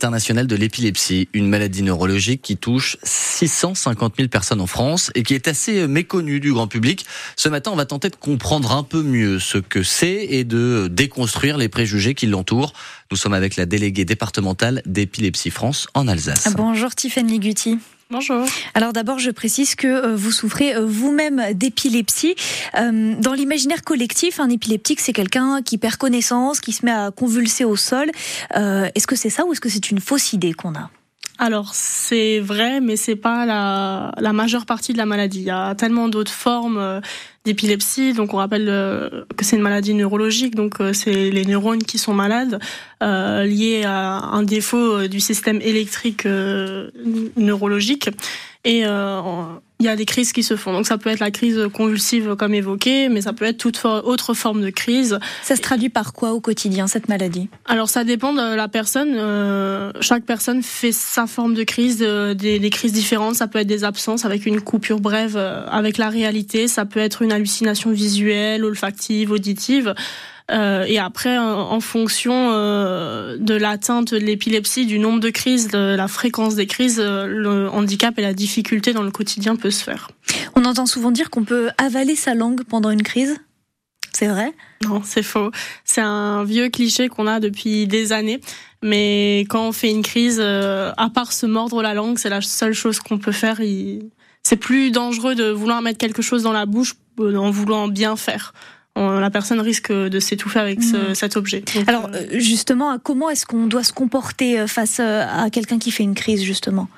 internationale de l'épilepsie, une maladie neurologique qui touche 650 000 personnes en France et qui est assez méconnue du grand public. Ce matin, on va tenter de comprendre un peu mieux ce que c'est et de déconstruire les préjugés qui l'entourent. Nous sommes avec la déléguée départementale d'épilepsie France en Alsace. Bonjour Tiffany Liguti. Bonjour. Alors d'abord, je précise que euh, vous souffrez euh, vous-même d'épilepsie. Euh, dans l'imaginaire collectif, un épileptique, c'est quelqu'un qui perd connaissance, qui se met à convulser au sol. Est-ce que c'est ça ou est-ce que c'est une fausse idée qu'on a? Alors c'est vrai, mais c'est pas la, la majeure partie de la maladie. Il y a tellement d'autres formes d'épilepsie. Donc on rappelle que c'est une maladie neurologique, donc c'est les neurones qui sont malades euh, liés à un défaut du système électrique neurologique. Et euh, il y a des crises qui se font. Donc ça peut être la crise convulsive comme évoqué, mais ça peut être toute autre forme de crise. Ça se traduit par quoi au quotidien cette maladie? Alors ça dépend de la personne. Euh, chaque personne fait sa forme de crise, des, des, crises différentes. Ça peut être des absences avec une coupure brève euh, avec la réalité. Ça peut être une hallucination visuelle, olfactive, auditive. Euh, et après, en fonction euh, de l'atteinte de l'épilepsie, du nombre de crises, de la fréquence des crises, euh, le handicap et la difficulté dans le quotidien peut se faire. On entend souvent dire qu'on peut avaler sa langue pendant une crise. C'est vrai? Non, c'est faux. C'est un vieux cliché qu'on a depuis des années. Mais quand on fait une crise, à part se mordre la langue, c'est la seule chose qu'on peut faire. C'est plus dangereux de vouloir mettre quelque chose dans la bouche en voulant bien faire la personne risque de s'étouffer avec ce, mmh. cet objet. Alors euh, justement, comment est-ce qu'on doit se comporter euh, face euh, à quelqu'un qui fait une crise justement?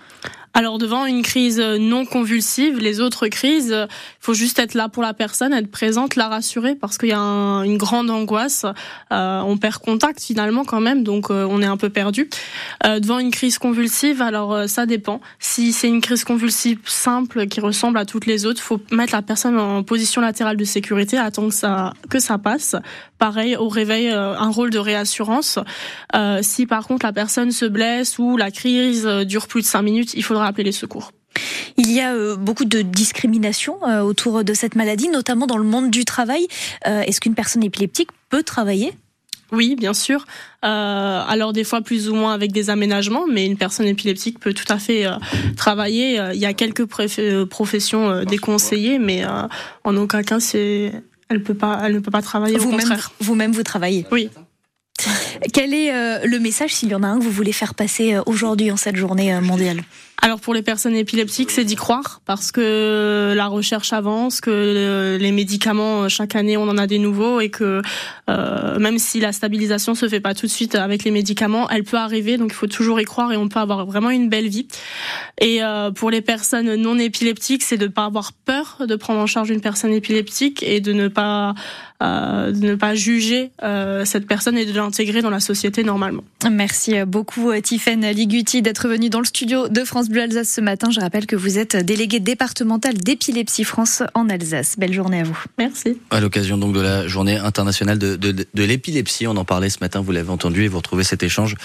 Alors devant une crise non convulsive, les autres crises, il faut juste être là pour la personne, être présente, la rassurer parce qu'il y a une grande angoisse. Euh, on perd contact finalement quand même, donc euh, on est un peu perdu. Euh, devant une crise convulsive, alors ça dépend. Si c'est une crise convulsive simple qui ressemble à toutes les autres, faut mettre la personne en position latérale de sécurité, attendre que ça que ça passe. Pareil au réveil, un rôle de réassurance. si par contre la personne se blesse ou la crise dure plus de cinq minutes, il faudra appeler les secours. Il y a euh, beaucoup de discrimination euh, autour de cette maladie, notamment dans le monde du travail. Euh, est-ce qu'une personne épileptique peut travailler? Oui, bien sûr. alors des fois plus ou moins avec des aménagements, mais une personne épileptique peut tout à fait travailler. il y a quelques professions déconseillées, mais en aucun cas c'est, elle peut pas, elle ne peut pas travailler. Vous-même, vous-même vous travaillez? Oui. Quel est le message, s'il y en a un, que vous voulez faire passer aujourd'hui en cette journée mondiale? Alors pour les personnes épileptiques, c'est d'y croire parce que la recherche avance, que les médicaments chaque année on en a des nouveaux et que euh, même si la stabilisation se fait pas tout de suite avec les médicaments, elle peut arriver. Donc il faut toujours y croire et on peut avoir vraiment une belle vie. Et euh, pour les personnes non épileptiques, c'est de pas avoir peur de prendre en charge une personne épileptique et de ne pas euh, de ne pas juger euh, cette personne et de l'intégrer dans la société normalement. Merci beaucoup Tiffaine Liguti d'être venue dans le studio de France Bleu Alsace ce matin. Je rappelle que vous êtes déléguée départementale d'épilepsie France en Alsace. Belle journée à vous. Merci. À l'occasion donc de la journée internationale de, de, de l'épilepsie, on en parlait ce matin, vous l'avez entendu et vous retrouvez cet échange